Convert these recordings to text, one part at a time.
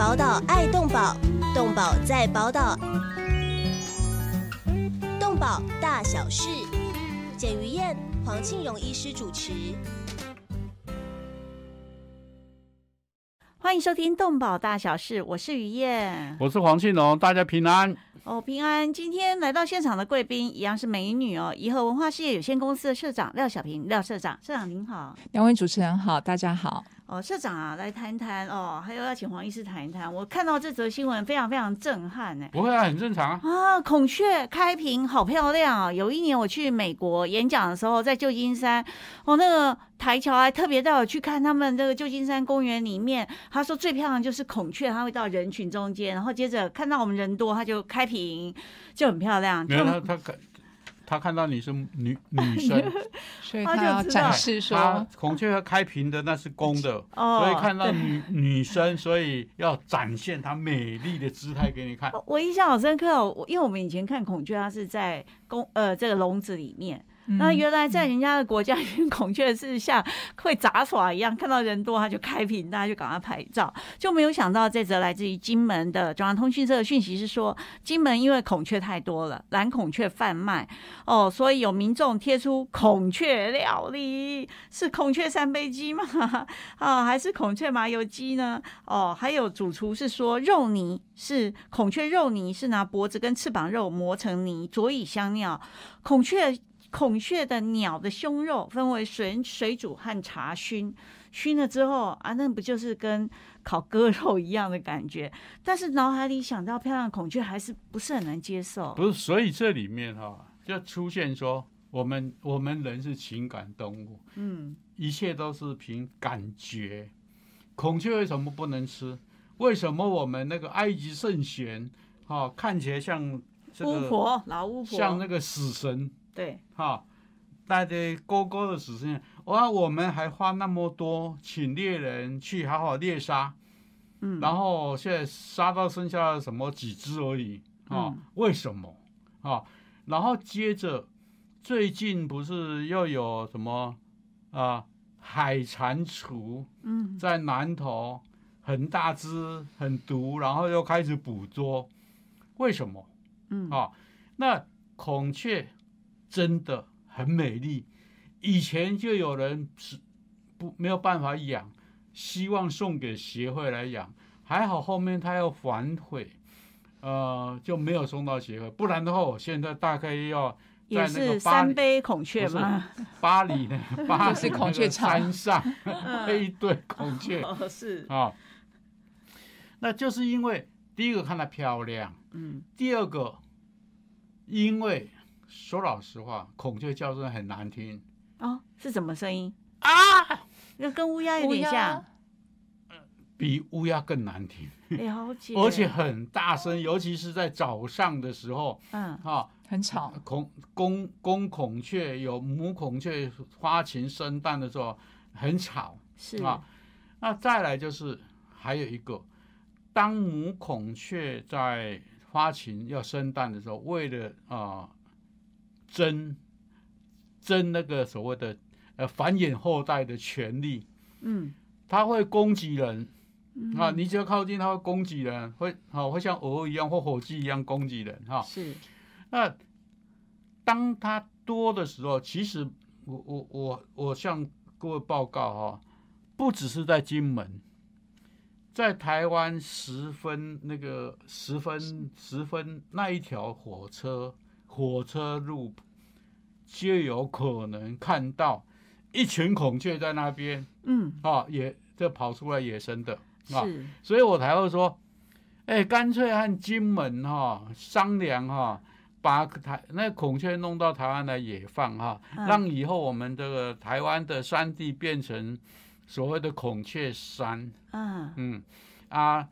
宝岛爱动宝，动宝在宝岛，动宝大小事，简于燕、黄庆荣医师主持。欢迎收听《动保大小事》，我是于燕，我是黄庆荣，大家平安哦，平安。今天来到现场的贵宾一样是美女哦，颐和文化事业有限公司的社长廖小平，廖社长，社长您好，两位主持人好，大家好。哦，社长啊，来谈谈哦，还有要请黄医师谈一谈。我看到这则新闻，非常非常震撼呢。不会啊，很正常啊。啊，孔雀开屏，好漂亮啊！有一年我去美国演讲的时候，在旧金山，哦，那个台桥还特别带我去看他们这个旧金山公园里面。他说最漂亮就是孔雀，它会到人群中间，然后接着看到我们人多，它就开屏，就很漂亮。没有他，他他看到你是女 女生，所以他要展示说，孔雀要开屏的那是公的，所以看到女女生，所以要展现她美丽的姿态给你看。我印象好深刻哦，因为我们以前看孔雀，它是在公呃这个笼子里面。那原来在人家的国家，孔雀是像会杂耍一样，看到人多他就开屏，大家就赶快拍照，就没有想到这则来自于金门的中央通讯社的讯息是说，金门因为孔雀太多了，蓝孔雀贩卖哦，所以有民众贴出孔雀料理，是孔雀三杯鸡吗？啊，还是孔雀麻油鸡呢？哦，还有主厨是说肉泥是孔雀肉泥，是拿脖子跟翅膀肉磨成泥，佐以香料，孔雀。孔雀的鸟的胸肉分为水水煮和茶熏，熏了之后啊，那不就是跟烤鸽肉一样的感觉？但是脑海里想到漂亮孔雀，还是不是很能接受。不是，所以这里面哈就出现说，我们我们人是情感动物，嗯，一切都是凭感觉。孔雀为什么不能吃？为什么我们那个埃及圣贤哈看起来像巫婆老巫婆，像那个死神？对，哈，带着高高的死神，哇，我们还花那么多，请猎人去好好猎杀，嗯，然后现在杀到剩下什么几只而已，啊，为什么？啊，然后接着最近不是又有什么啊海蟾蜍，嗯，在南头很大只很毒，然后又开始捕捉，为什么？嗯，啊，那孔雀。真的很美丽，以前就有人是不没有办法养，希望送给协会来养，还好后面他要反悔，呃就没有送到协会，不然的话我现在大概要也是三杯孔雀吗？巴黎呢？巴黎孔雀山上 一堆孔雀是啊，那就是因为第一个看它漂亮，嗯，第二个因为。说老实话，孔雀叫声很难听哦，是什么声音啊？那跟乌鸦有点像，比乌鸦更难听，了解。而且很大声，尤其是在早上的时候，嗯，哈，很吵。孔公公孔雀有母孔雀发情生蛋的时候很吵，是啊。那再来就是还有一个，当母孔雀在发情要生蛋的时候，为了啊。争争那个所谓的呃繁衍后代的权利，嗯，他会攻击人啊，你只要靠近，他会攻击人，会好会像鹅一样或火鸡一样攻击人哈。是，那当他多的时候，其实我我我我向各位报告哈，不只是在金门，在台湾十分那个十分十分那一条火车。火车路就有可能看到一群孔雀在那边，嗯，啊，也这跑出来野生的，啊，所以我才会说，哎，干脆和金门哈商量哈，把台那孔雀弄到台湾来野放哈，让以后我们这个台湾的山地变成所谓的孔雀山，嗯。嗯。啊，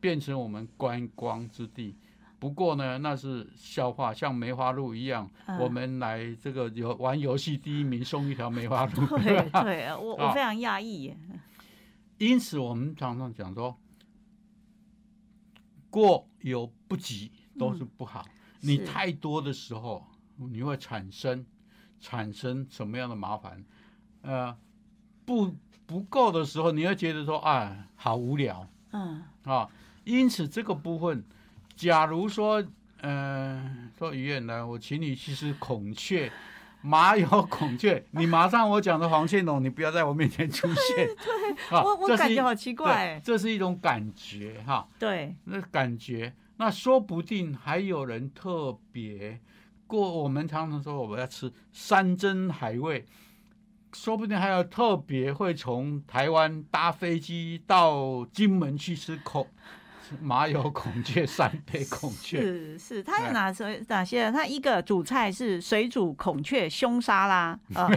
变成我们观光之地。不过呢，那是笑话，像梅花鹿一样，我们来这个游玩游戏第一名送一条梅花鹿。对 对，我我非常讶异。因此，我们常常讲说，过犹不及都是不好。你太多的时候，你会产生产生什么样的麻烦？呃，不不够的时候，你会觉得说啊，好无聊。嗯，啊，因此这个部分，假如说，嗯，说于远来，我请你去吃孔雀。马有孔雀，你马上我讲的黄宪龙，你不要在我面前出现。对，我我感觉好奇怪，这是一种感觉哈。对，那感觉，那说不定还有人特别过。我们常常说我们要吃山珍海味，说不定还有特别会从台湾搭飞机到金门去吃孔。马有孔雀，三杯孔雀。是是，它有哪些哪些？它一个主菜是水煮孔雀胸沙拉，呃，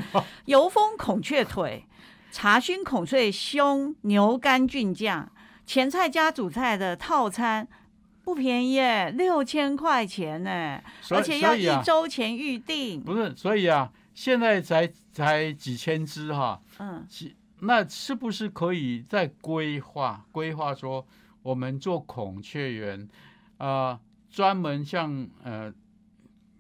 油封孔雀腿，茶熏孔雀胸牛肝菌酱，前菜加主菜的套餐不便宜耶，六千块钱呢，而且要一周前预定。不是，所以啊，现在才才几千只哈，嗯，那是不是可以再规划规划说？我们做孔雀园，啊，专门像呃，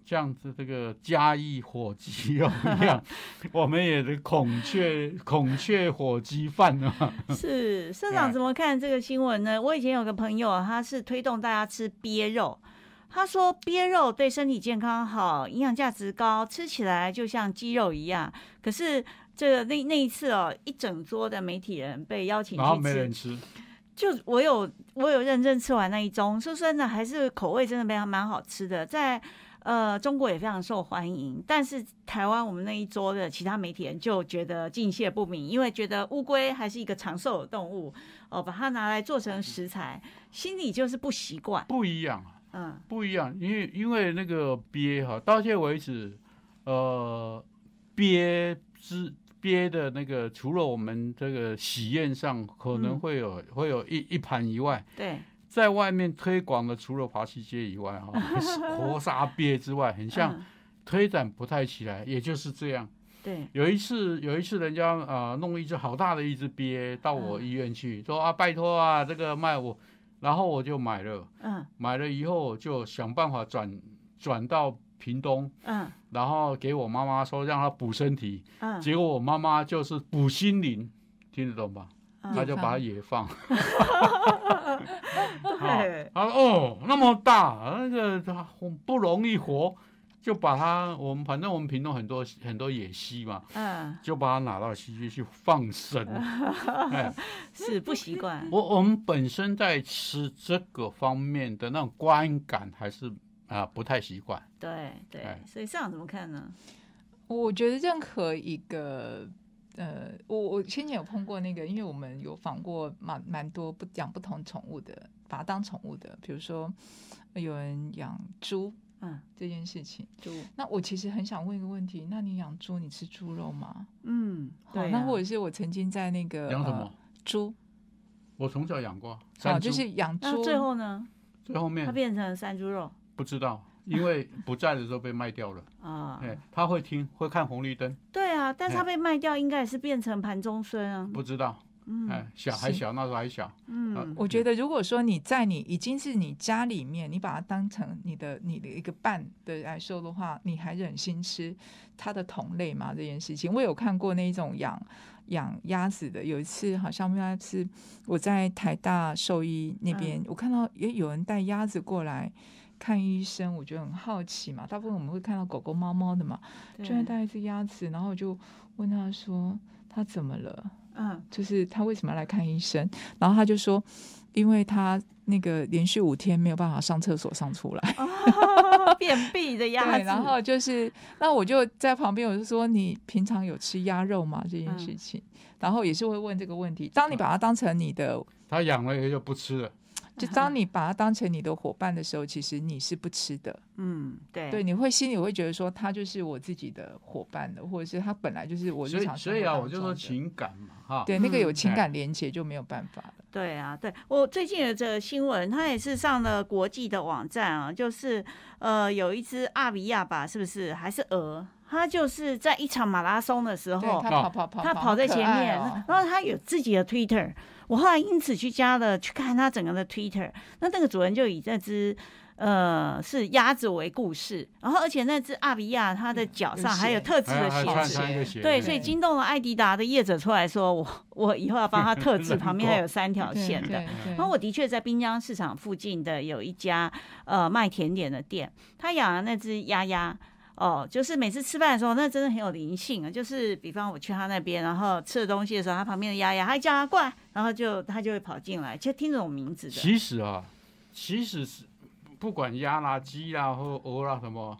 像是这个嘉义火鸡肉一样，我们也是孔雀孔雀火鸡饭啊。是社长怎么看这个新闻呢？我以前有个朋友，他是推动大家吃鳖肉，他说鳖肉对身体健康好，营养价值高，吃起来就像鸡肉一样。可是这个那那一次哦，一整桌的媒体人被邀请去吃。就我有我有认真吃完那一盅，说真的还是口味真的非常蛮好吃的，在呃中国也非常受欢迎。但是台湾我们那一桌的其他媒体人就觉得敬谢不明，因为觉得乌龟还是一个长寿的动物哦，把它拿来做成食材，心里就是不习惯。不一样，嗯，不一样，因为因为那个鳖哈，到现在为止，呃，鳖之。鳖的那个，除了我们这个喜宴上可能会有会有一一盘以外，对，在外面推广的除了华西街以外，哈，活杀鳖之外，很像推展不太起来，也就是这样。对，有一次有一次人家啊弄一只好大的一只鳖到我医院去，说啊拜托啊这个卖我，然后我就买了，嗯，买了以后就想办法转转到。屏东，嗯，然后给我妈妈说让她补身体，嗯，结果我妈妈就是补心灵，听得懂吧？她就把它也放，对，啊哦，那么大，那个不容易活，就把它，我们反正我们屏东很多很多野溪嘛，嗯，就把它拿到溪去去放生，哎，是不习惯。我我们本身在吃这个方面的那种观感还是。啊，不太习惯。对对，所以这样怎么看呢？我觉得任何一个，呃，我我先前有碰过那个，因为我们有访过蛮蛮多不养不同宠物的，把它当宠物的，比如说有人养猪，嗯，这件事情。猪。那我其实很想问一个问题，那你养猪，你吃猪肉吗？嗯，好。那或者是我曾经在那个养什么猪？我从小养过。好，就是养猪。最后呢？最后面它变成山猪肉。不知道，因为不在的时候被卖掉了 啊。哎，他会听，会看红绿灯。对啊，但是他被卖掉，应该也是变成盘中孙啊。不知道，嗯，哎，小还小，那时候还小。嗯，我觉得如果说你在你已经是你家里面，你把它当成你的你的一个伴的来说的话，你还忍心吃它的同类吗？这件事情，我有看过那种养养鸭子的，有一次好像那是我在台大兽医那边，我看到也有人带鸭子过来。看医生，我觉得很好奇嘛。大部分我们会看到狗狗、猫猫的嘛，居然带一只鸭子，然后我就问他说：“他怎么了？”嗯，就是他为什么要来看医生？然后他就说：“因为他那个连续五天没有办法上厕所上出来，便秘的鸭子。”然后就是，那我就在旁边，我就说：“你平常有吃鸭肉吗？”这件事情，然后也是会问这个问题。当你把它当成你的，他养了以后就不吃了。就当你把它当成你的伙伴的时候，其实你是不吃的。嗯，对，对，你会心里会觉得说，他就是我自己的伙伴的，或者是他本来就是我日常所以啊，我就说情感嘛，哈，对，那个有情感连接就没有办法了。对啊，对我最近的这个新闻，它也是上了国际的网站啊，就是呃，有一只阿比亚吧，是不是还是鹅？它就是在一场马拉松的时候，它跑跑跑，它跑在前面，然后它有自己的 Twitter。我后来因此去加了去看他整个的 Twitter，那那个主人就以这只呃，是鸭子为故事，然后而且那只阿比亚它的脚上还有特制的鞋子，鞋，对，所以惊动了艾迪达的业者出来说，我 我以后要帮他特制，旁边还有三条对线的。然后我的确在滨江市场附近的有一家呃卖甜点的店，他养了那只鸭鸭。哦，就是每次吃饭的时候，那真的很有灵性啊！就是比方我去他那边，然后吃的东西的时候，他旁边的鸭鸭，他叫他过来，然后就他就会跑进来，就听这种名字的。其实啊，其实是不管鸭啦、鸡啦或鹅啦什么，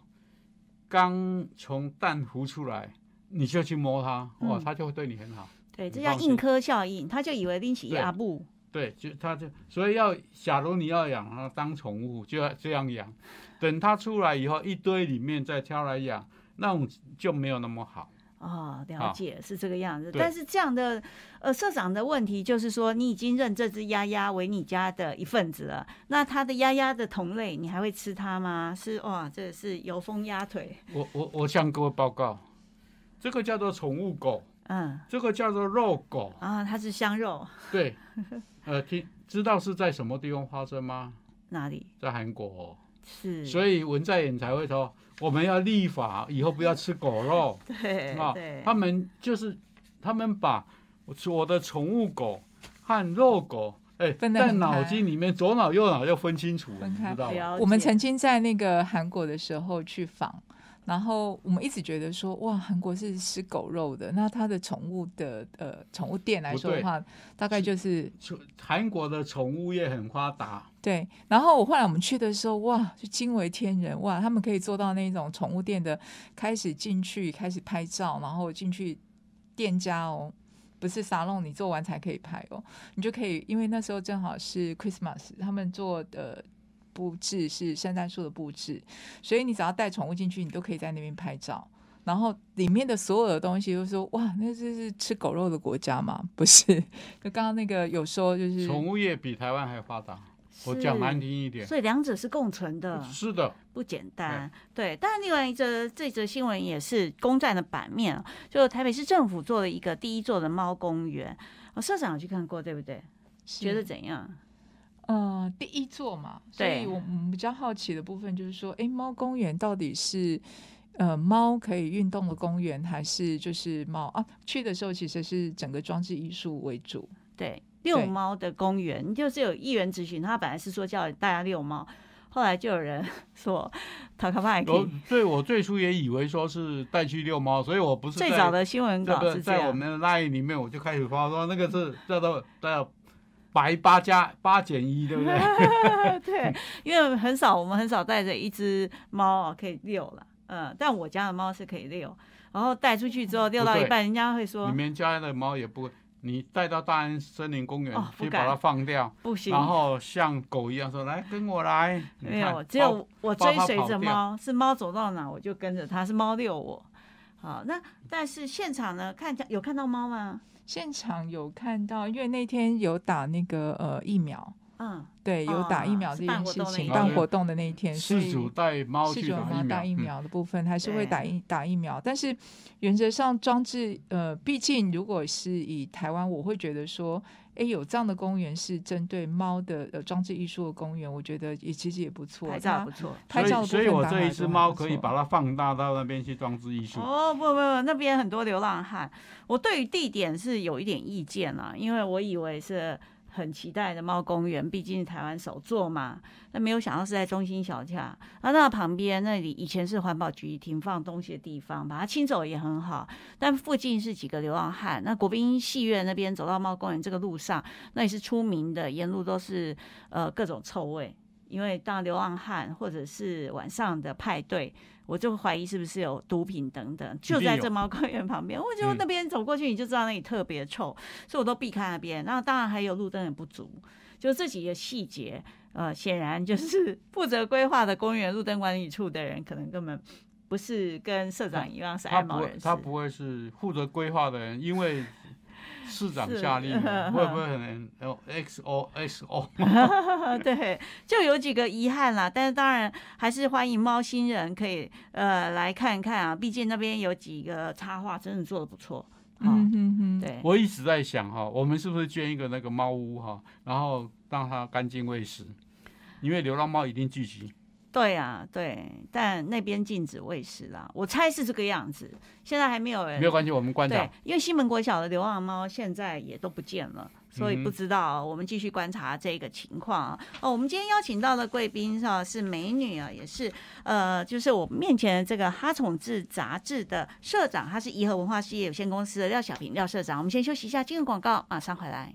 刚从蛋孵出来，你就去摸它，哇，嗯它就会对你很好。对，这叫硬科效应，他就以为拎起对鸭布。对，就它就所以要，假如你要养它当宠物，就要这样养。等它出来以后，一堆里面再挑来养，那种就没有那么好。哦，了啊解、是这个样子。但是这样的呃，社长的问题就是说，你已经认这只鸭鸭为你家的一份子了，那它的鸭鸭的同类，你还会吃它吗？是哇，这是油封鸭腿，我我我向各位报告，这个叫做宠物狗，嗯这个叫做肉狗。啊，它是香肉，对，呃，听知道是在什么地方发生吗？哪里在韩国哦、是？所以文在寅才会说我们要立法，以后不要吃狗肉 对啊对。他们就是他们把我的宠物狗和肉狗，哎、在分得很开脑筋里面左脑右脑要分清楚，分开你知道吗？我们曾经在那个韩国的时候去访，然后我们一直觉得说，哇，韩国是吃狗肉的，那它的宠物的呃宠物店来说的话，大概就是宠韩国的宠物业很发达，对。然后我后来我们去的时候，哇，就惊为天人，哇，他们可以做到那种宠物店的开始进去开始拍照，然后进去店家哦。不是沙龙，你做完才可以拍哦，你就可以，因为那时候正好是 Christmas，他们做的布置是圣诞树的布置，所以你只要带宠物进去，你都可以在那边拍照。然后里面的所有的东西，就说哇，那这是吃狗肉的国家吗？不是，就刚刚那个有说就是宠物业比台湾还发达。我讲难听一点，所以两者是共存的，是的，不简单。对，但另外一则这则新闻也是公站的版面，就台北市政府做了一个第一座的猫公园，哦，社长有去看过，对不对？觉得怎样？呃第一座嘛，所以我们比较好奇的部分就是说，哎，猫公园到底是呃猫可以运动的公园，还是就是猫？啊？去的时候其实是整个装置艺术为主，对，遛猫的公园，就是有议员咨询，他本来是说叫大家遛猫，后来就有人 说塔卡派我对我最初也以为说是带去遛猫，所以我不是最早的新闻稿是，在我们的 line 里面，我就开始发说那个是叫做叫白八加八减一，对不对？对，因为很少我们很少带着一只猫啊可以遛了，嗯，但我家的猫是可以遛，然后带出去之后遛到一半，人家会说你们家的猫也不，你带到大安森林公园去把它放掉，不行，然后像狗一样说来跟我来，没有，只有我追随着猫，是猫走到哪我就跟着它，是猫遛我。好，那但是现场呢，看有看到猫吗？现场有看到，因为那天有打那个呃疫苗，嗯，对，有打疫苗哦这件事情，办活动的那一天，所以事主带猫是去打疫苗的部分，还是会打疫打疫苗，但是原则上装置，呃，毕竟如果是以台湾，我会觉得说，哎，有这样的公园是针对猫的呃装置艺术的公园，我觉得也其实也不错，拍照它不错。拍照所以我这一只猫可以把它放大到那边去装置艺术。哦，不不不，那边很多流浪汉。我对于地点是有一点意见啦，因为我以为是很期待的猫公园，毕竟台湾首座嘛。那没有想到是在中心小洽，然后那旁边那里以前是环保局停放东西的地方，把它清走也很好。但附近是几个流浪汉。那国宾戏院那边走到猫公园这个路上，那也是出名的，沿路都是呃各种臭味。因为当流浪汉或者是晚上的派对，我就怀疑是不是有毒品等等，就在这猫公园旁边。我觉得嗯那边走过去你就知道那里特别臭，所以我都避开那边。那当然还有路灯也不足，就这几个细节，呃，显然就是 负责规划的公园路灯管理处的人，可能根本不是跟社长一样是爱猫人，士。他不会是负责规划的人，因为市长下令的，会不会可能哦 X O X O？对，就有几个遗憾啦，但是当然还是欢迎猫星人可以呃来看看啊，毕竟那边有几个插画真的做的不错。嗯、嗯哼哼，对，我一直在想哈，我们是不是捐一个那个猫屋哈，然后让它干净卫生，因为流浪猫一定聚集。对啊，对，但那边禁止喂食啦，我猜是这个样子。现在还没有人，没有关系，我们观察对。，因为西门国小的流浪猫现在也都不见了，所以不知道。我们继续观察这个情况啊。哦，我们今天邀请到的贵宾啊是美女啊，也是呃，就是我面前的这个《哈宠志》杂志的社长，他是颐和文化事业有限公司的廖小平廖社长。我们先休息一下，进入广告，马上回来。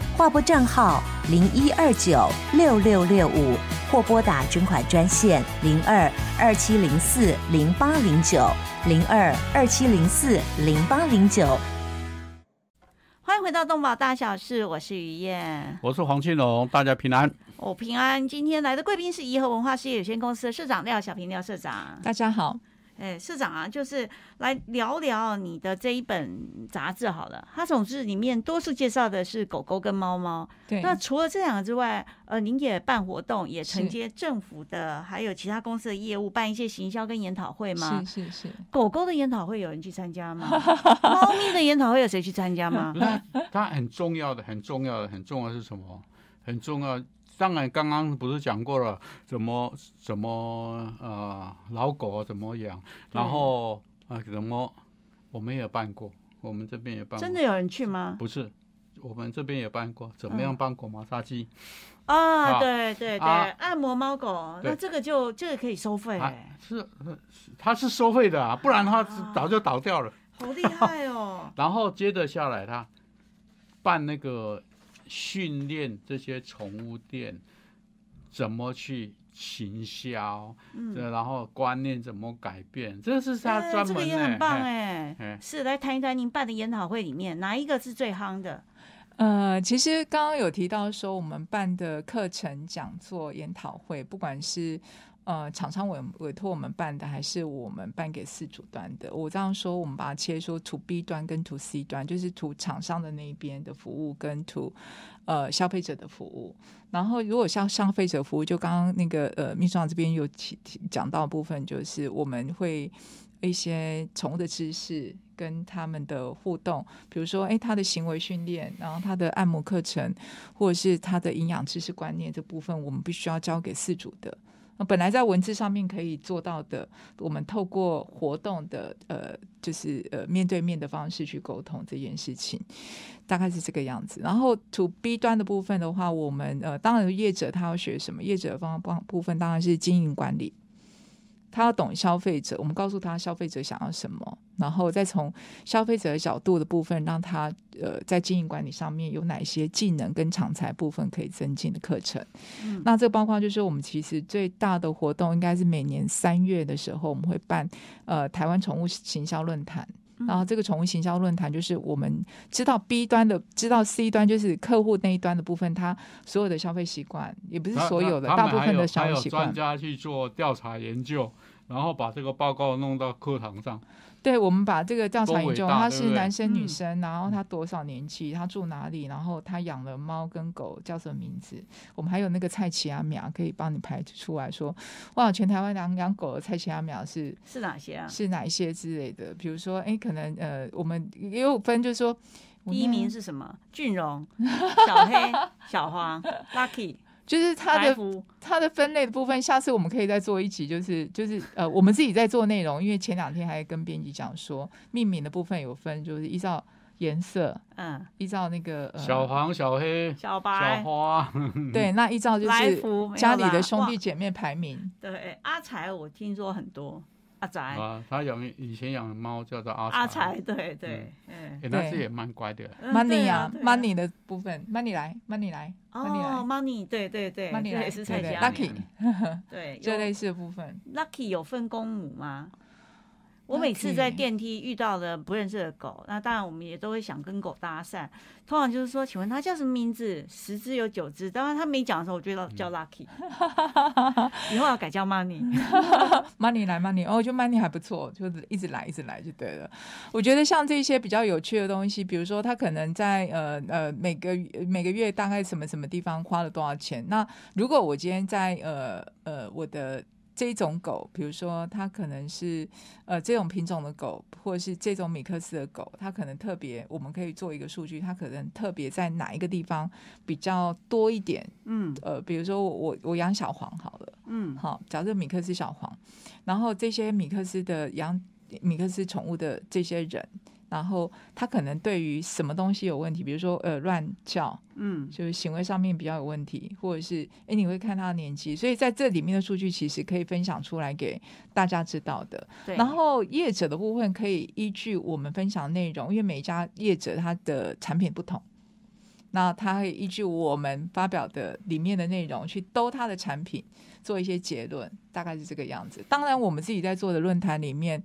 划拨账号零一二九六六六五，或拨打捐款专线零二二七零四零八零九零二二七零四零八零九。欢迎回到动保大小事，我是于燕。我是黄庆龙，大家平安。我、平安，今天来的贵宾是颐和文化事业有限公司的社长廖小平廖社长。大家好，哎，社长啊，就是来聊聊你的这一本杂志好了。它总是里面多数介绍的是狗狗跟猫猫。对，那除了这两个之外，呃，您也办活动，也承接政府的还有其他公司的业务，办一些行销跟研讨会吗？是是是，狗狗的研讨会有人去参加吗？猫咪的研讨会有谁去参加吗？那它很重要的、很重要的、很重要的是什么？很重要。当然，刚刚不是讲过了，怎么怎么呃老狗怎么养，然后啊、怎么我们也办过，我们这边也办过，真的有人去吗？不是，我们这边也办过，怎么样嗯办狗马杀鸡？啊，啊对对对，啊按摩猫狗，那对这个就这个可以收费、是它是收费的啊，不然它早就倒掉了。好厉害哦！然后接着下来，他办那个训练这些宠物店怎么去行销，嗯，然后观念怎么改变，这是他哎这个专门的。也很棒嘿哎嘿。是来谈一谈您办的研讨会里面哪一个是最夯的？呃，其实刚刚有提到说，我们办的课程、讲座、研讨会，不管是呃厂商委委托我们办的，还是我们办给四主端的，我这样说，我们把它切说 to B 端跟 to C 端，就是 to 厂商的那一边的服务跟 to 呃消费者的服务。然后，如果像消费者服务，就刚刚那个呃秘书长这边有提提讲到部分，就是我们会一些宠物的知识跟他们的互动，比如说，哎，他的行为训练，然后他的按摩课程，或者是他的营养知识观念这部分，我们必须要交给饲主的。本来在文字上面可以做到的，我们透过活动的呃，就是呃面对面的方式去沟通这件事情，大概是这个样子。然后 to B 端的部分的话，我们呃，当然业者他要学什么？业者方方部分当然是经营管理。他要懂消费者，我们告诉他消费者想要什么，然后再从消费者的角度的部分，让他呃在经营管理上面有哪些技能跟常才部分可以增进的课程。嗯那这包括就是我们其实最大的活动应该是每年三月的时候，我们会办呃台湾宠物行销论坛。然后这个宠物行销论坛就是我们知道 B 端的，知道 C 端就是客户那一端的部分，他所有的消费习惯，也不是所有的，大部分的消还有费习惯专。家去做调查研究，然后把这个报告弄到课堂上。对，我们把这个调查研究，他是男生女嗯生，然后他多少年纪，他住哪里，然后他养了猫跟狗叫什么名字？我们还有那个蔡奇阿苗可以帮你排出来说，哇，全台湾养养狗的蔡奇阿苗是是哪些啊？是哪一些之类的？比如说，哎，可能呃，我们也有分，就是说，第一名是什么？俊荣、小黑、小黄、Lucky、就是它的。它的分类的部分，下次我们可以再做一集，就是就是呃，我们自己在做内容，因为前两天还跟编辑讲说，命名的部分有分，就是依照颜色，嗯，依照那个、呃、小黄、小黑、小白小、花，对，那依照就是家里的兄弟姐妹排名，对阿才，我听说很多。阿宅。啊，他养以前养的猫叫做阿阿财，对对，嗯，哎，那是也蛮乖的。嗯 money 啊，money 的部分，money 来，money 来，money 哦，money，对对对，，money 来，也是蔡家，lucky。对，这类似的部分。Lucky 有分公母吗？我每次在电梯遇到的不认识的狗，那当然我们也都会想跟狗搭讪。通常就是说，请问它叫什么名字？十只有九只，当然它没讲的时候，我就叫叫 Lucky。以后要改叫 Money。money 来 money，哦，我觉得 money 还不错，就是一直来一直来就对了。我觉得像这些比较有趣的东西，比如说他可能在呃呃每个每个月大概什么什么地方花了多少钱。那如果我今天在呃呃我的这种狗，比如说它可能是呃这种品种的狗，或者是这种米克斯的狗，它可能特别，我们可以做一个数据，它可能特别在哪一个地方比较多一点。嗯呃，比如说我我我养小黄好了。嗯好，假设米克斯小黄，然后这些米克斯的养米克斯宠物的这些人，然后他可能对于什么东西有问题，比如说呃乱叫，嗯就是行为上面比较有问题，或者是诶你会看他的年纪，所以在这里面的数据其实可以分享出来给大家知道的。对。然后业者的部分可以依据我们分享的内容，因为每一家业者他的产品不同，那他会依据我们发表的里面的内容去兜他的产品，做一些结论，大概是这个样子。当然，我们自己在做的论坛里面，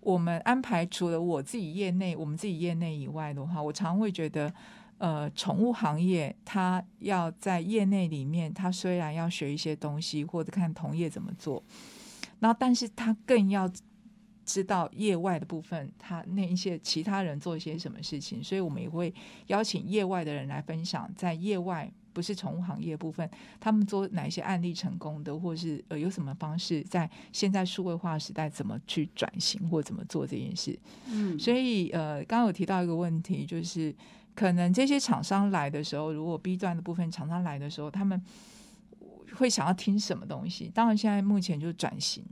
我们安排除了我自己业内，我们自己业内以外的话，我常会觉得。呃，宠物行业它要在业内里面，它虽然要学一些东西，或者看同业怎么做，然后但是它更要知道业外的部分，他那一些其他人做一些什么事情，所以我们也会邀请业外的人来分享，在业外不是宠物行业部分，他们做哪一些案例成功的，或是呃有什么方式在现在数位化时代怎么去转型或怎么做这件事。嗯所以呃，刚刚有提到一个问题，就是可能这些厂商来的时候，如果 B 端的部分厂商来的时候，他们会想要听什么东西？当然，现在目前就是转型，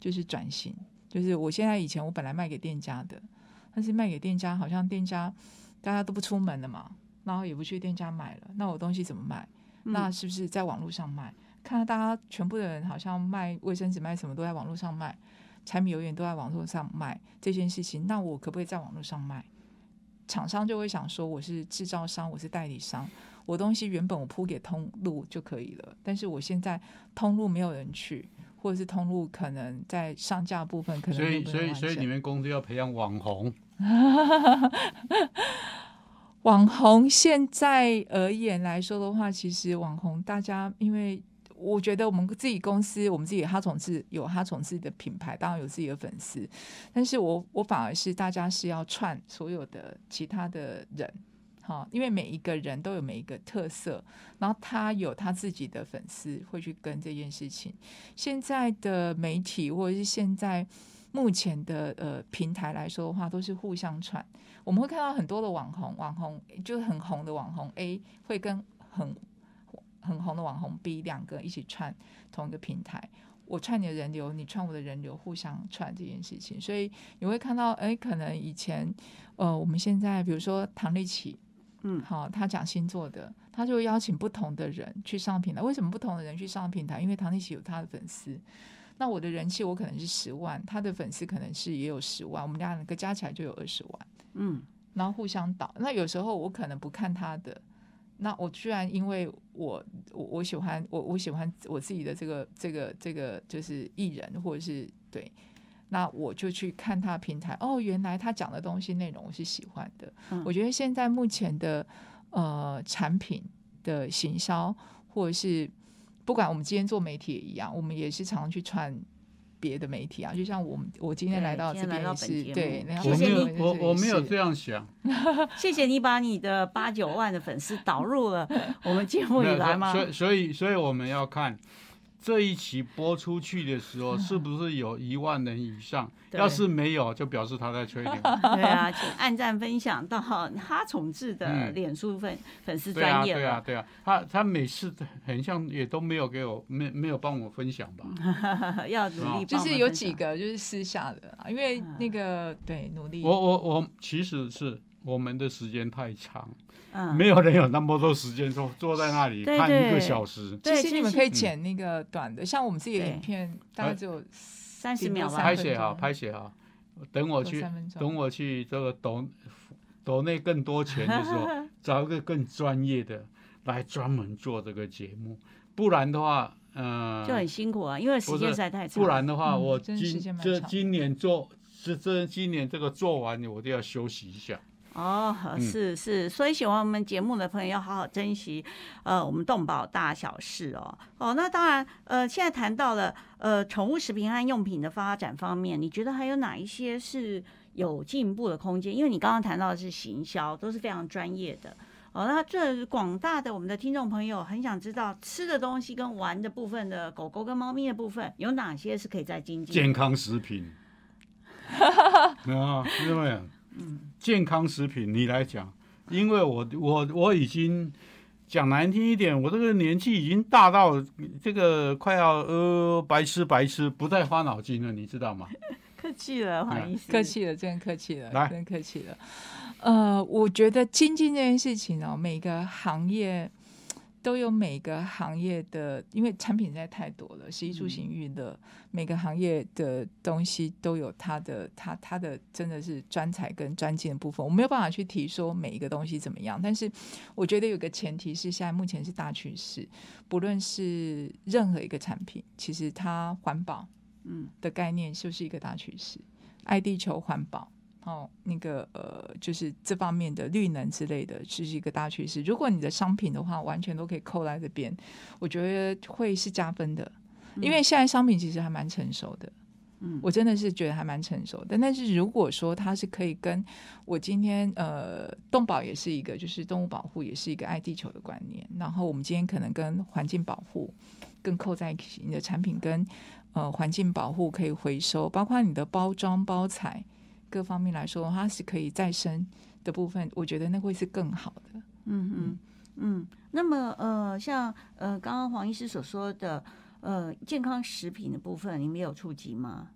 就是转型，就是我现在以前我本来卖给店家的，但是卖给店家好像店家大家都不出门了嘛，然后也不去店家买了，那我东西怎么卖？那是不是在网络上卖？看到大家全部的人好像卖卫生纸、卖什么都在网络上卖，柴米油盐都在网络上卖这件事情，那我可不可以在网络上卖？厂商就会想说，我是制造商，我是代理商，我东西原本我铺给通路就可以了，但是我现在通路没有人去，或者是通路可能在上架部分可能所以所以所以你们公司要培养网红，网红现在而言来说的话，其实网红大家因为。我觉得我们自己公司，我们自己哈从自有哈从自己的品牌，当然有自己的粉丝，但是我我反而是大家是要串所有的其他的人，哈，因为每一个人都有每一个特色，然后他有他自己的粉丝会去跟这件事情。现在的媒体或者是现在目前的呃平台来说的话，都是互相串。我们会看到很多的网红，网红就是很红的网红 A 会跟很很红的网红 B 两个一起串同一个平台。我串你的人流，你串我的人流，互相串这件事情，所以你会看到，哎，可能以前，呃，我们现在比如说唐立奇，嗯好，他讲星座的，他就邀请不同的人去上平台。为什么不同的人去上平台？因为唐立奇有他的粉丝，那我的人气我可能是十万，他的粉丝可能是也有十万，我们两个加起来就有二十万，嗯然后互相倒。那有时候我可能不看他的，那我居然因为我我我喜欢我我喜欢我自己的这个这个这个就是艺人或者是对。那我就去看他平台，哦，原来他讲的东西内容我是喜欢的。嗯我觉得现在目前的呃产品的行销，或者是不管我们今天做媒体也一样，我们也是常常去串别的媒体啊。就像我们我今天来到这边也是对，然后我没有谢谢你我我没有这样。想 谢谢你把你的八九万的粉丝导入了我们节目里来吗？所以所以所以我们要看这一期播出去的时候，是不是有一万人以上？要是没有，就表示他在吹牛。对啊，请按赞分享到哈宠志的嗯脸书粉粉丝对啊，专业对啊，了。对啊，他他每次很像也都没有给我没没有帮我分享吧？要努力就是有几个就是私下的啊，因为那个对努力，我我我其实是我们的时间太长，嗯。没有人有那么多时间坐坐在那里看一个小时。对。其实你们可以嗯剪那个短的，像我们自己的影片大概只有三十秒吧。拍写好，拍写好，等我去，等我去这个抖抖内更多钱的时候，找一个更专业的来专门做这个节目，不然的话，嗯，就很辛苦啊，因为时间实在太长。不然的话，我今这今年做，这这今年这个做完，我就要休息一下。哦，是是，所以喜欢我们节目的朋友要好好珍惜，呃，我们动保大小事哦。哦，那当然，呃，现在谈到了呃宠物食品和用品的发展方面，你觉得还有哪一些是有进步的空间？因为你刚刚谈到的是行销，都是非常专业的。哦，那这广大的我们的听众朋友很想知道，吃的东西跟玩的部分的狗狗跟猫咪的部分有哪些是可以再精进？健康食品。啊，因为。嗯，健康食品你来讲，因为我我我已经讲难听一点，我这个年纪已经大到这个快要呃白吃白吃，不再花脑筋了，你知道吗？客气了，好意思，客气了，真客气了，来，真客气了。呃，我觉得经济这件事情哦，每个行业。都有每个行业的，因为产品实在太多了，食衣住行娱乐，每个行业的东西都有它的，它它的真的是专才跟专精的部分，我没有办法去提说每一个东西怎么样，但是我觉得有个前提是，现在目前是大趋势，不论是任何一个产品，其实它环保，嗯。的概念就是一个大趋势，爱地球环保。哦，那个呃，就是这方面的绿能之类的，是一个大趋势。如果你的商品的话，完全都可以扣在这边，我觉得会是加分的。因为现在商品其实还蛮成熟的，嗯，我真的是觉得还蛮成熟的。但是如果说它是可以跟我今天呃，动保也是一个，就是动物保护也是一个爱地球的观念。然后我们今天可能跟环境保护更扣在一起，你的产品跟呃环境保护可以回收，包括你的包装包材。各方面来说，它是可以再生的部分，我觉得那会是更好的。嗯嗯嗯。那么呃，像呃刚刚黄医师所说的呃健康食品的部分，你没有触及吗？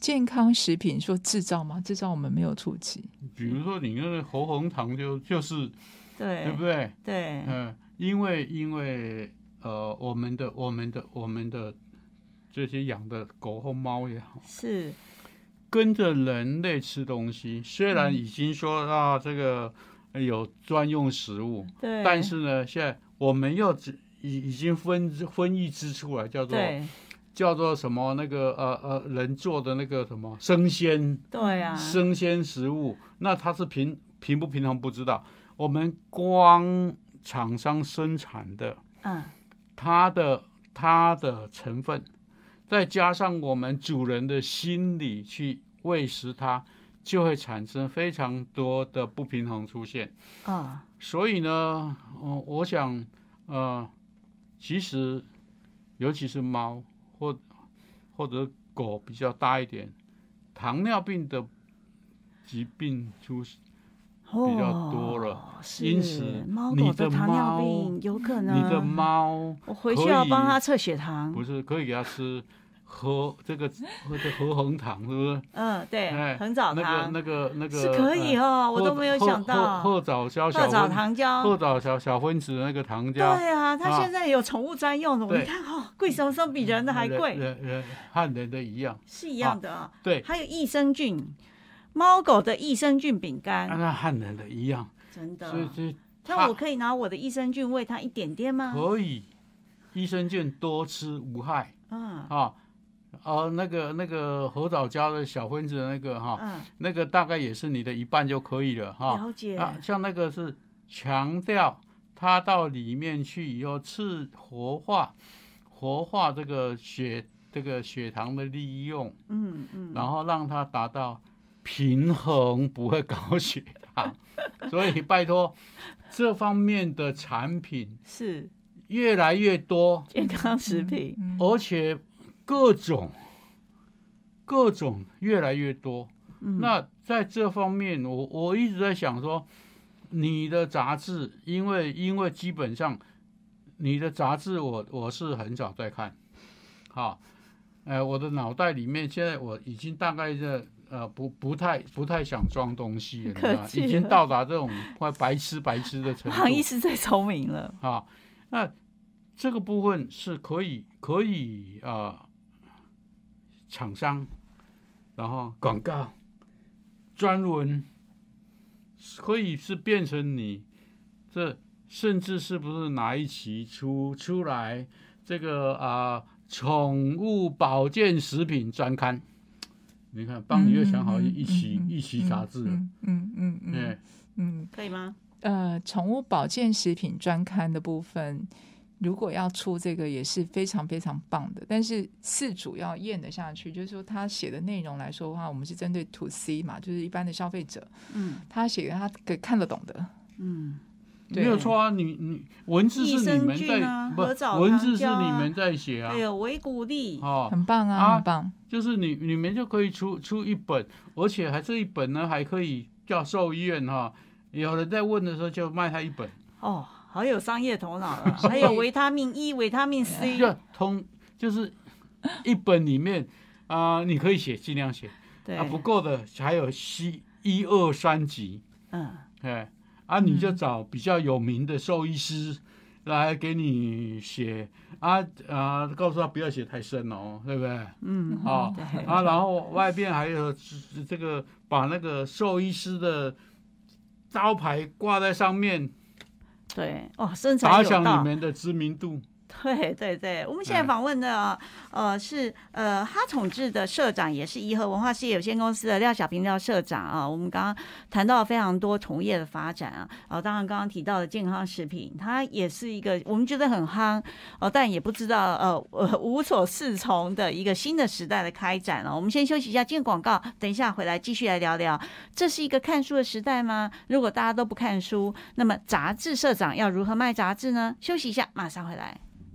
健康食品说制造吗？制造我们没有触及。比如说你那个喉红糖就就是对对不对？对。嗯，因为因为呃我们的我们的我们的这些养的狗或猫也好是。跟着人类吃东西，虽然已经说啊，这个有专用食物，对，但是呢，现在我们又已已经分分一支出来，叫做叫做什么那个呃呃人做的那个什么生鲜，对啊，生鲜食物，那它是平平不平衡不知道。我们光厂商生产的，嗯，它的它的成分。再加上我们主人的心理去喂食它，就会产生非常多的不平衡出现啊。所以呢，嗯，我想，呃，其实尤其是猫或或者狗比较大一点，糖尿病的疾病出比较多了，因此你的糖尿病有可能，你的猫，我回去要帮它测血糖，不是可以给它吃。喝这个喝这喝红糖是不是？嗯，对，红枣糖那个那个那个是可以哦，我都没有想到。褐藻胶、褐藻糖胶、褐藻小小分子那个糖胶。对啊，它现在有宠物专用的，你看哈，贵什么时候比人的还贵？人人和人的一样，是一样的啊。对，还有益生菌，猫狗的益生菌饼干，那和人的一样，真的。所以所以，那我可以拿我的益生菌喂它一点点吗？可以，益生菌多吃无害。嗯啊。哦，那个那个合枣胶的小分子的那个哈，那个大概也是你的一半就可以了哈。了解。啊，像那个是强调它到里面去以后，次活化，活化这个血这个血糖的利用，嗯嗯，然后让它达到平衡，不会高血糖。所以拜托，这方面的产品是。越来越多健康食品，而且。各种各种越来越多，那在这方面，我我一直在想说，你的杂志，因为因为基本上你的杂志，我我是很少在看，好，呃，我的脑袋里面现在我已经大概在呃不不太不太想装东西了，已经到达这种快白痴白痴的程度。好意思，最聪明了啊，那这个部分是可以可以啊。厂商，然后广告、专文，可以是变成你这甚至是不是哪一期出出来这个啊宠物保健食品专刊？你看，帮你又想好一期一期杂志，嗯嗯嗯嗯对，嗯，可以吗？呃，宠物保健食品专刊的部分，如果要出这个也是非常非常棒的，但是四主要验得下去，就是说他写的内容来说的话，我们是针对 to C 嘛，就是一般的消费者，嗯。他写的他可看得懂的，嗯，对没有错啊，你你文字益生是你们菌啊在合藻不文字是你们在写啊。还，有维骨力，哦，很棒啊，啊很棒。就是你你们就可以出出一本，而且还这一本呢还可以叫兽医院哈、有人在问的时候就卖他一本，哦，好有商业头脑了。还有维他命 E、维他命 C，就通就是一本里面啊、你可以写尽量写。对。啊，，不够的还有 C 一二三级，嗯，哎啊你就找比较有名的兽医师来给你写啊啊，告诉他不要写太深哦，对不对？嗯，啊对啊，然后外边还有这个把那个兽医师的招牌挂在上面，对，哦，身材打响你。们的知名度。对对对，我们现在哎访问的呃是呃哈宠志的社长，也是颐和文化事业有限公司的廖小平廖社长啊。我们刚刚谈到了非常多从业的发展啊，啊，当然刚刚提到的健康食品，它也是一个我们觉得很夯哦，但也不知道呃呃无所适从的一个新的时代的开展了、我们先休息一下，进广告，等一下回来继续来聊聊，这是一个看书的时代吗？如果大家都不看书，那么杂志社长要如何卖杂志呢？休息一下，马上回来。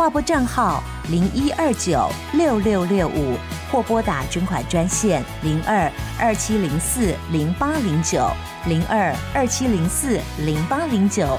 划拨账号零一二九六六六五，或拨打捐款专线零二二七零四零八零九零二二七零四零八零九。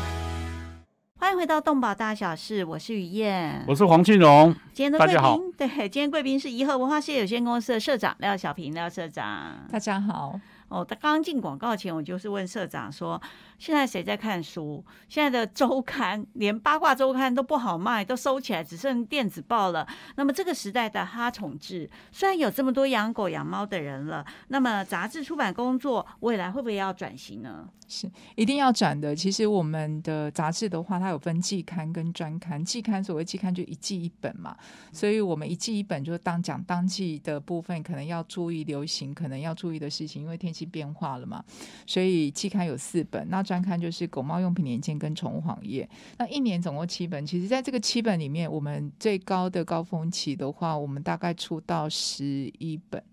欢迎回到动保大小事，我是雨燕。我是黄庆荣，今天的贵大家好宾，对，今天贵宾是颐和文化事业有限公司的社长廖小平廖社长。大家好，哦，他刚进广告前，我就是问社长说，现在谁在看书？现在的周刊，连八卦周刊都不好卖，都收起来，只剩电子报了。那么这个时代的哈宠志，虽然有这么多养狗养猫的人了，那么杂志出版工作未来会不会要转型呢？是一定要转的。其实我们的杂志的话，它有分季刊跟专刊。季刊所谓季刊就一季一本嘛，所以我们一季一本就是当讲当季的部分，可能要注意流行，可能要注意的事情，因为天气变化了嘛。所以季刊有四本，那专刊就是狗猫用品年鉴跟宠物黄页。那一年总共七本，其实在这个七本里面，我们最高的高峰期的话，我们大概出到十一本。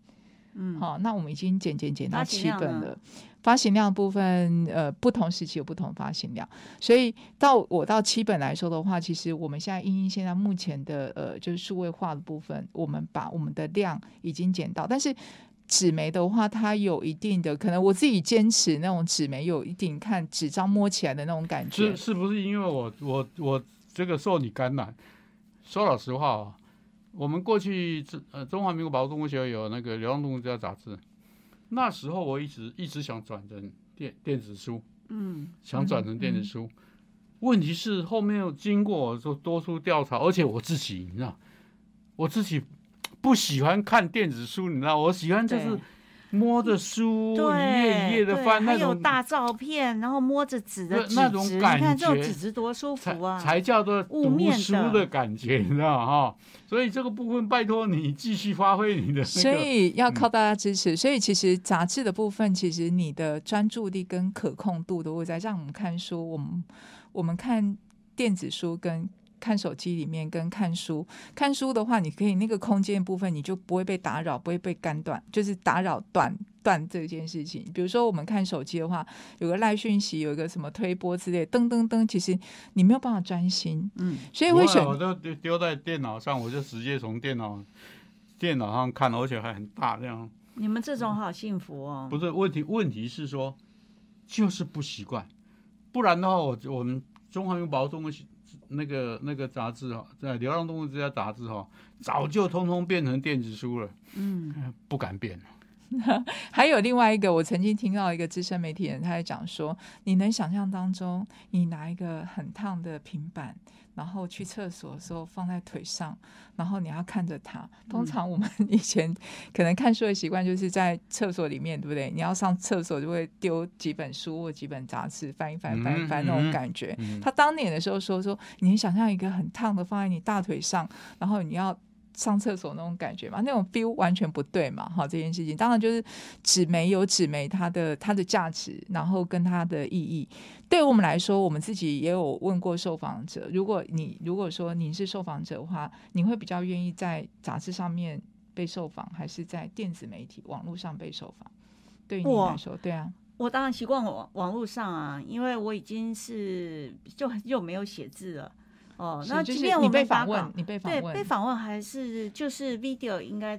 嗯，好，那我们已经减减减到七本了。发行量部分，呃，不同时期有不同发行量，所以到我到七本来说的话，其实我们现在因应现在目前的呃，就是数位化的部分，我们把我们的量已经减到，但是纸媒的话，它有一定的可能，我自己坚持那种纸媒有一定看纸张摸起来的那种感觉是，是不是因为我我我这个受你感染？说老实话啊，我们过去这呃中华民国保护动物协会有那个流浪动物家杂志，那时候我一直一直想转成电电子书，嗯，想转成电子书。问题是后面经过我做多处调查，而且我自己你知道，我自己不喜欢看电子书，你知道，我喜欢就是摸着书一对，页一页的翻，还有那种大照片，然后摸着纸的那种质，你看这种觉纸质多舒服啊！才叫做读雾面书的的感觉，你知道哈？所以这个部分拜托你继续发挥你的那所。以要靠大家支持。所以其实杂志的部分，其实你的专注力跟可控度都会在。让我们看书，我们我们看电子书跟看手机里面跟看书，看书的话，你可以那个空间部分你就不会被打扰，不会被干断，就是打扰断断这件事情。比如说我们看手机的话，有个赖讯息，有一个什么推波之类，噔噔噔，其实你没有办法专心，嗯，所以会选我都丢丢在电脑上，我就直接从电脑电脑上看，而且还很大这样。你们这种好幸福哦！不是问题，问题是说就是不习惯，不然的话，我我们中华邮报中那个那个杂志哈，在《流浪动物之家》杂志哈，早就通通变成电子书了。嗯，不敢变。还有另外一个，我曾经听到一个资深媒体人，他在讲说，你能想象当中，你拿一个很烫的平板，然后去厕所的时候放在腿上，然后你要看着它。通常我们以前可能看书的习惯就是在厕所里面，对不对？你要上厕所就会丢几本书或几本杂志，翻一翻，翻一翻那种感觉。他当年的时候说说，你能想象一个很烫的放在你大腿上，然后你要。上厕所那种感觉嘛，那种 feel 完全不对嘛，哈这件事情，当然就是纸媒有纸媒它的它的价值，然后跟它的意义。对我们来说，我们自己也有问过受访者，如果你如果说你是受访者的话，你会比较愿意在杂志上面被受访，还是在电子媒体网络上被受访？对于你来说，对啊，我当然习惯网网络上啊，因为我已经是就很久没有写字了。哦，那即便我被访问，你被访问，对被访问还是就是 video 应该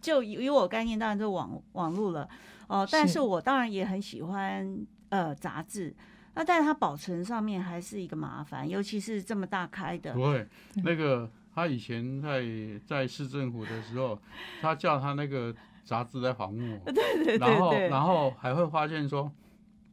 就以我概念，当然就网网络了。哦，但是我当然也很喜欢呃杂志，那但是它保存上面还是一个麻烦，尤其是这么大开的。不会，那个他以前在在市政府的时候，他叫他那个杂志来访问我，对对对，然后然后还会发现说。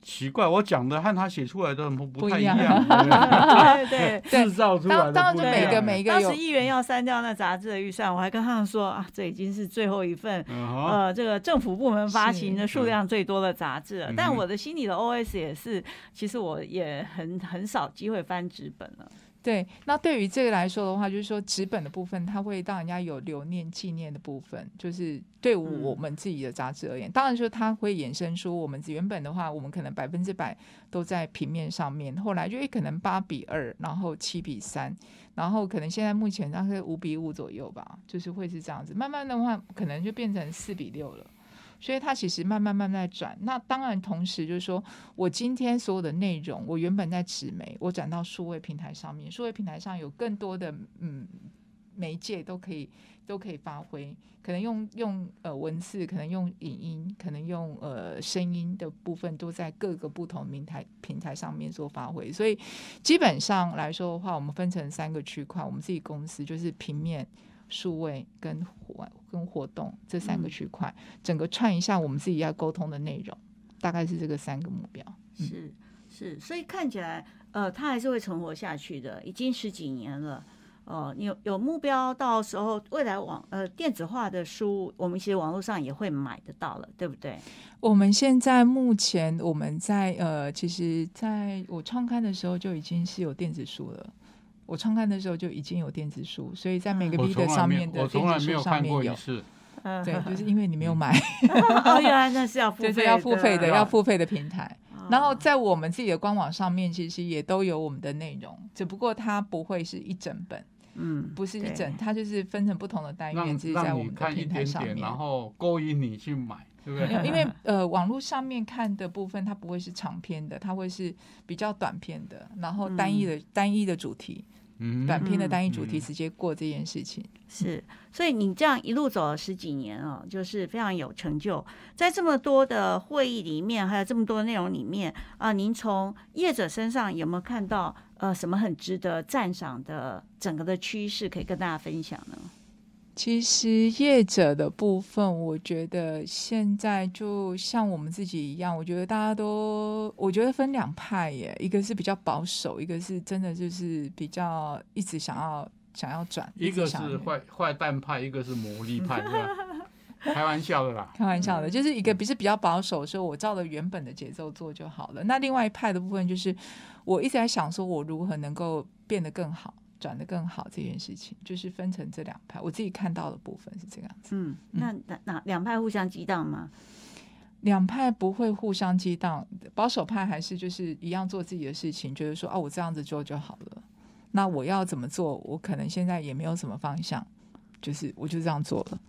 奇怪，我讲的和他写出来的不不太一样。对对对，制造出来的当当然，每个每个当时议员要删掉那杂志的预算，我还跟他们说啊，这已经是最后一份呃，这个政府部门发行的数量最多的杂志了。但我的心里的 OS 也是，其实我也很很少机会翻纸本了。对，那对于这个来说的话，就是说纸本的部分，它会让人家有留念、纪念的部分。就是对我们自己的杂志而言，当然说它会衍生出我们原本的话，我们可能百分之百都在平面上面，后来就可能八比二，然后七比三，然后可能现在目前大概五比五左右吧，就是会是这样子。慢慢的话，可能就变成四比六了。所以它其实慢慢慢慢在转，那当然同时就是说我今天所有的内容，我原本在纸媒，我转到数位平台上面，数位平台上有更多的嗯媒介都可以都可以发挥，可能用用呃文字，可能用影音，可能用呃声音的部分，都在各个不同平台平台上面做发挥。所以基本上来说的话，我们分成三个区块，我们自己公司就是平面。数位跟活跟活动这三个区块，整个串一下我们自己要沟通的内容，大概是这个三个目标。是是，所以看起来，呃，它还是会存活下去的。已经十几年了，哦，有有目标，到时候未来网呃电子化的书，我们其实网络上也会买得到了，对不对？我们现在目前我们在呃，其实在我创刊的时候就已经是有电子书了。我创刊的时候就已经有电子书，所以在每个 B 的上面的电子书上面有。对，就是 因为你没有买。哦，原来那是要付费，要付费的，要付费的平台。然后在我们自己的官网上面，其实也都有我们的内容，只不过它不会是一整本，嗯，不是一整，它就是分成不同的单元，其实在我们的平台上面，然后勾引你去买，对不对？因为 呃，网络上面看的部分，它不会是长篇的，它会是比较短篇的，然后单一的单一的主题。短片的单一主题直接过这件事情是，所以你这样一路走了十几年哦，就是非常有成就。在这么多的会议里面，还有这么多内容里面啊，您从业者身上有没有看到呃什么很值得赞赏的整个的趋势，可以跟大家分享呢？其实业者的部分，我觉得现在就像我们自己一样，我觉得大家都，我觉得分两派耶，一个是比较保守，一个是真的就是比较一直想要想要转，一个是坏坏蛋派，一个是魔力派，开玩笑的啦，开玩笑的，就是一个比是比较保守，说我照着原本的节奏做就好了。那另外一派的部分，就是我一直在想，说我如何能够变得更好。转的更好这件事情，就是分成这两派。我自己看到的部分是这样子。嗯，那那那两派互相激荡吗？两派不会互相激荡，保守派还是就是一样做自己的事情，觉得说哦，我这样子做就好了。那我要怎么做？我可能现在也没有什么方向，就是我就这样做了，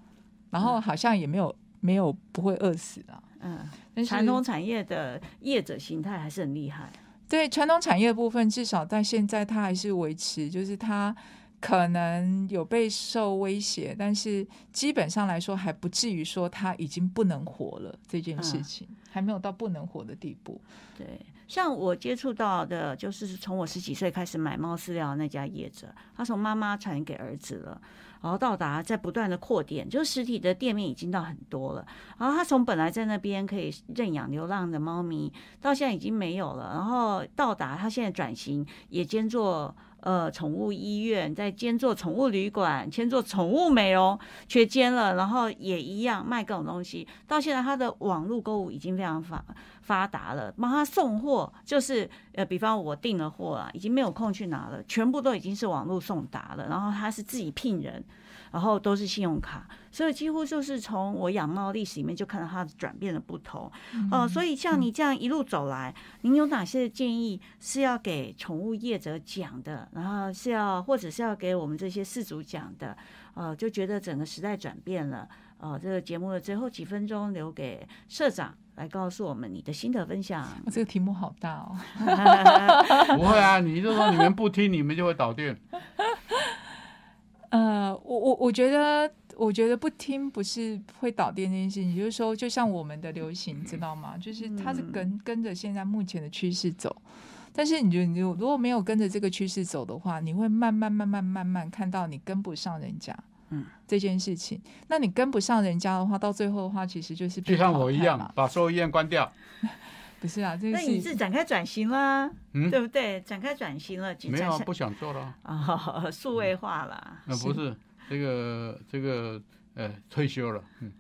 然后好像也没有没有不会饿死了。嗯，但是传统产业的业者形态还是很厉害。对传统产业的部分，至少在现在它还是维持，就是它可能有被受威胁，但是基本上来说还不至于说它已经不能活了这件事嗯情，还没有到不能活的地步。对，像我接触到的，就是从我十几岁开始买猫饲料的那家业者，他从妈妈传给儿子了，然后到达在不断的扩店，就是实体的店面已经到很多了。然后他从本来在那边可以认养流浪的猫咪，到现在已经没有了。然后到达他现在转型，也兼做。呃，宠物医院在兼做宠物旅馆，兼做宠物美容，却兼了，然后也一样卖各种东西。到现在，他的网络购物已经非常发发达了，帮他送货，就是呃，比方我订了货啊，已经没有空去拿了，全部都已经是网络送达了，然后他是自己聘人，然后都是信用卡，所以几乎就是从我养猫历史里面就看到它的转变的不同。呃，所以像你这样一路走来，您有哪些建议是要给宠物业者讲的，然后是要或者是要给我们这些饲主讲的？呃，就觉得整个时代转变了。呃，这个节目的最后几分钟留给社长来告诉我们你的心得分享。哦这个题目好大哦。不会啊，你就说你们不听，你们就会倒店。呃，我我我觉得，我觉得不听不是会导电这件事情，就是说，就像我们的流行，知道吗？就是它是跟跟着现在目前的趋势走，但是你就你就如果没有跟着这个趋势走的话，你会慢慢慢慢慢慢看到你跟不上人家，嗯，这件事情。那你跟不上人家的话，到最后的话，其实就是就像我一样把所有医院关掉。不是啊？这个那你是展开转型啦，嗯对不对？展开转型了，没有啊，不想做了 啊。啊，数位化啦。那不是这个这个呃退休了，嗯，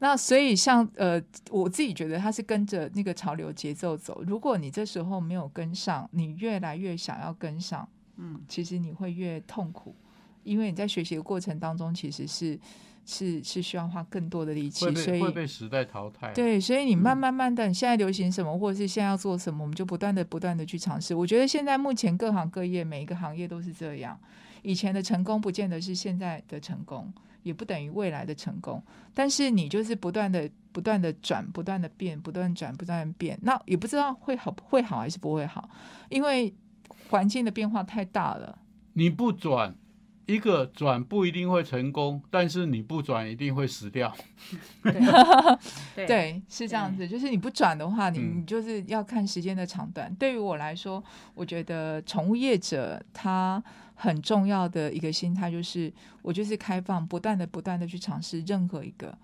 那所以像呃，我自己觉得他是跟着那个潮流节奏走。如果你这时候没有跟上，你越来越想要跟上，嗯，其实你会越痛苦，因为你在学习的过程当中其实是是是需要花更多的力气，所以会被时代淘汰。，对，所以你慢慢慢的，你现在流行什么，或者是现在要做什么，我们就不断的不断的去尝试。我觉得现在目前各行各业每一个行业都是这样，以前的成功不见得是现在的成功，也不等于未来的成功。但是你就是不断的不断的转，不断的变，不断地转，不断的变，那也不知道会好会好还是不会好，因为环境的变化太大了。你不转，一个转不一定会成功，但是你不转一定会死掉。对 对，是这样子。就是你不转的话，你嗯你就是要看时间的长短。对于我来说，我觉得宠物业者他很重要的一个心态就是，我就是开放，不断的、不断的去尝试任何一个。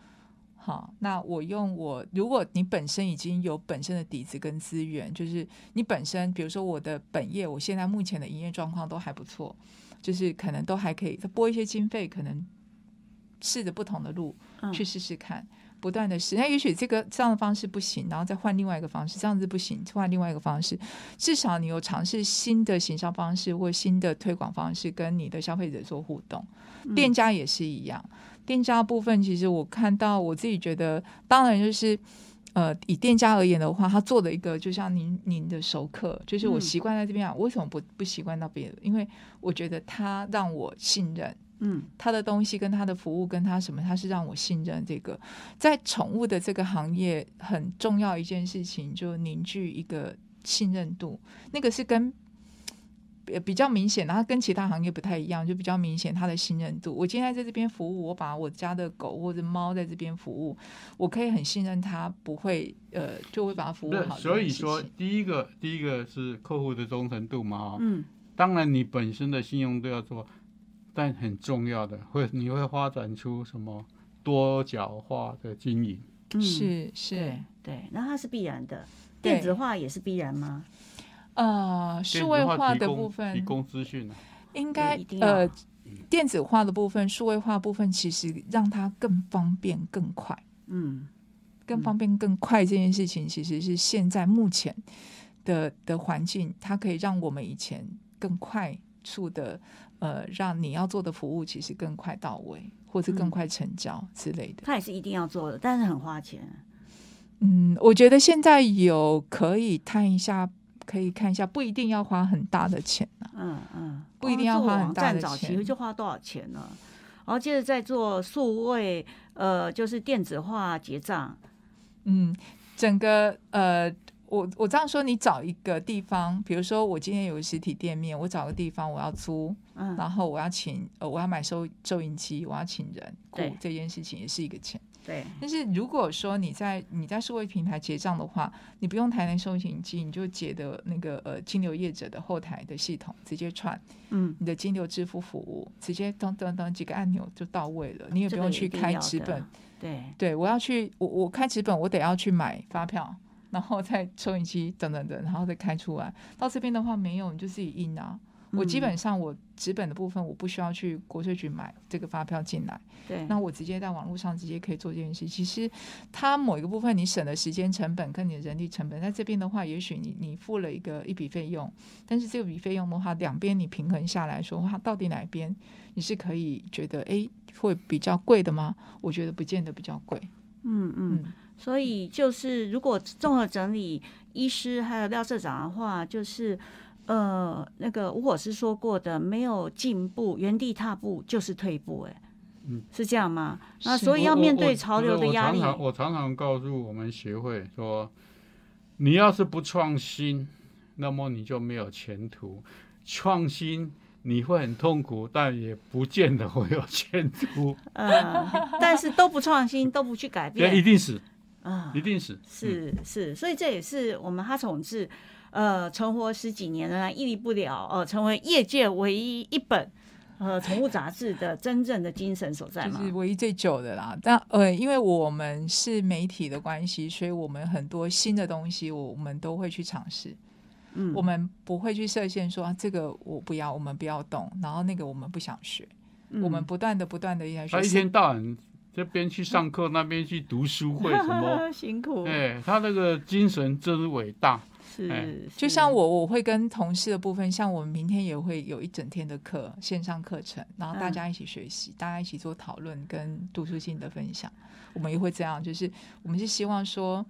好，那我用我，如果你本身已经有本身的底子跟资源，就是你本身，比如说我的本业，我现在目前的营业状况都还不错，就是可能都还可以再拨一些经费，可能试着不同的路嗯去试试看。不断的试，那也许这个这样的方式不行，然后再换另外一个方式，这样子不行，换另外一个方式。至少你有尝试新的行销方式或新的推广方式，跟你的消费者做互动。店家也是一样，店家部分其实我看到我自己觉得，当然就是。呃，以店家而言的话，他做的一个就像您您的熟客，就是我嗯习惯在这边啊，我为什么不不习惯到别的？因为我觉得他让我信任，嗯他的东西跟他的服务跟他什么，他是让我信任这个。在宠物的这个行业，很重要一件事情，就凝聚一个信任度，那个是跟。呃比较明显，然后跟其他行业不太一样，就比较明显它的信任度。我今天在这边服务，我把我家的狗或者猫在这边服务，我可以很信任它，不会呃就会把它服务对好。，所以说第一个第一个是客户的忠诚度嘛，哈、嗯当然你本身的信用都要做，但很重要的会你会发展出什么多角化的经营。嗯，是是对对，那它是必然的，电子化也是必然吗？呃数位化的部分提供资讯啊，应该呃，电子化的部分、数位化部分，其实让它更方便、更快、嗯。更方便、更快这件事情，其实是现在目前的的环境，它可以让我们以前更快速的呃，让你要做的服务其实更快到位，或者更嗯。快成交之类的。它也是一定要做的，但是很花钱。嗯，我觉得现在有可以探一下可以看一下，不一定要花很大的钱啊、嗯嗯，不一定要花很大的光做网站早期钱就花多少钱呢？然后接着再做数位，呃，就是电子化结账。嗯，整个呃，我我这样说，你找一个地方，比如说我今天有个实体店面，我找个地方我要租，嗯，然后我要请呃我要买收收银机，我要请人雇对这件事情也是一个钱。对，但是如果说你在你在数位平台结账的话，你不用台南收银机，你就结的那个呃金流业者的后台的系统直接串，嗯，你的金流支付服务直接噔噔噔几个按钮就到位了，你也不用去开纸本。对，对我要去我我开纸本，我得要去买发票，然后再收银机等等等，然后再开出来。到这边的话没有，你就自己印啊。我基本嗯上我纸本的部分我不需要去国税局买这个发票进来，对，那我直接在网络上直接可以做这件事。其实它某一个部分你省的时间成本跟你的人力成本，在这边的话，也许你你付了一个一笔费用，但是这笔费用的话，两边你平衡下来说，话到底哪一边你是可以觉得诶会比较贵的吗？我觉得不见得比较贵。嗯嗯。嗯，所以就是，如果综合整理医师还有廖社长的话，就是呃，那个吴火师说过的，没有进步，原地踏步就是退步、哎，嗯，是这样吗？那所以要我我我面对潮流的压力我，常常我常常告诉我们协会说，你要是不创新，那么你就没有前途。创新你会很痛苦，但也不见得会有前途。呃，但是都不创新，都不去改 变，一，定是，啊、一定是。嗯是是，所以这也是我们哈宠志呃存活十几年仍然，屹立不了，呃，成为业界唯一一本呃宠物杂志的真正的精神所在嘛就。是唯一最久的啦。但呃，因为我们是媒体的关系，所以我们很多新的东西，我我们都会去尝试。嗯，我们不会去设限说、啊、这个我不要，我们不要动，然后那个我们不想学。我们嗯不断的不断的在学。他一天到晚这边去上课，那边去读书会什么，辛苦，哎，他那个精神真伟大。是哎，就像我，我会跟同事的部分，像我们明天也会有一整天的课，线上课程，然后大嗯家一起学习，大家一起做讨论跟读书心得分享。我们也会这样，就是我们是希望说，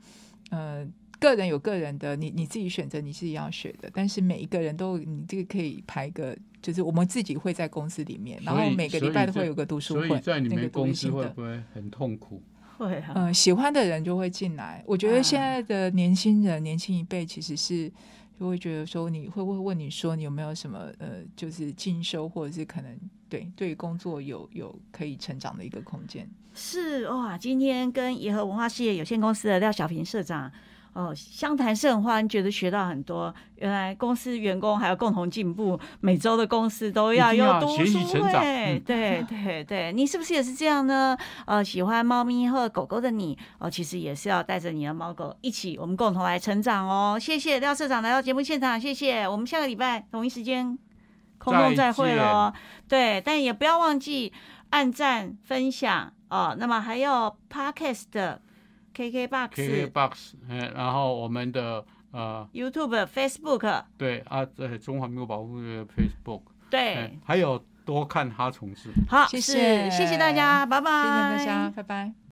呃，个人有个人的，你你自己选择你自己要学的，但是每一个人都你这个可以排个，就是我们自己会在公司里面，然后每个礼拜都会有个读书所以会，在你们那个公司会。不会很痛苦？会啊，呃，喜欢的人就会进来。我觉得现啊在的年轻人、年轻一辈其实是就会觉得说，你会不会问你说你有没有什么呃，就是进修或者是可能对对工作有有可以成长的一个空间。是哇，今天跟野和文化事业有限公司的廖小平社长。哦，相谈甚欢，觉得学到很多。原来公司员工还有共同进步，每周的公司都要有读书会。嗯对对对，你是不是也是这样呢？呃，喜欢猫咪或狗狗的你，哦、其实也是要带着你的猫狗一起，我们共同来成长哦。谢谢廖社长来到节目现场，谢谢。我们下个礼拜同一时间空中再会喽。对，但也不要忘记按赞、分享哦。那么还有 Podcast 的 KKBox、KKBox，哎，然后我们的呃，YouTube、Facebook，对啊，在中华民国保护的 Facebook，对。哎，，还有多看哈虫子。好，谢谢。谢谢大家，拜拜，谢谢大家，拜拜。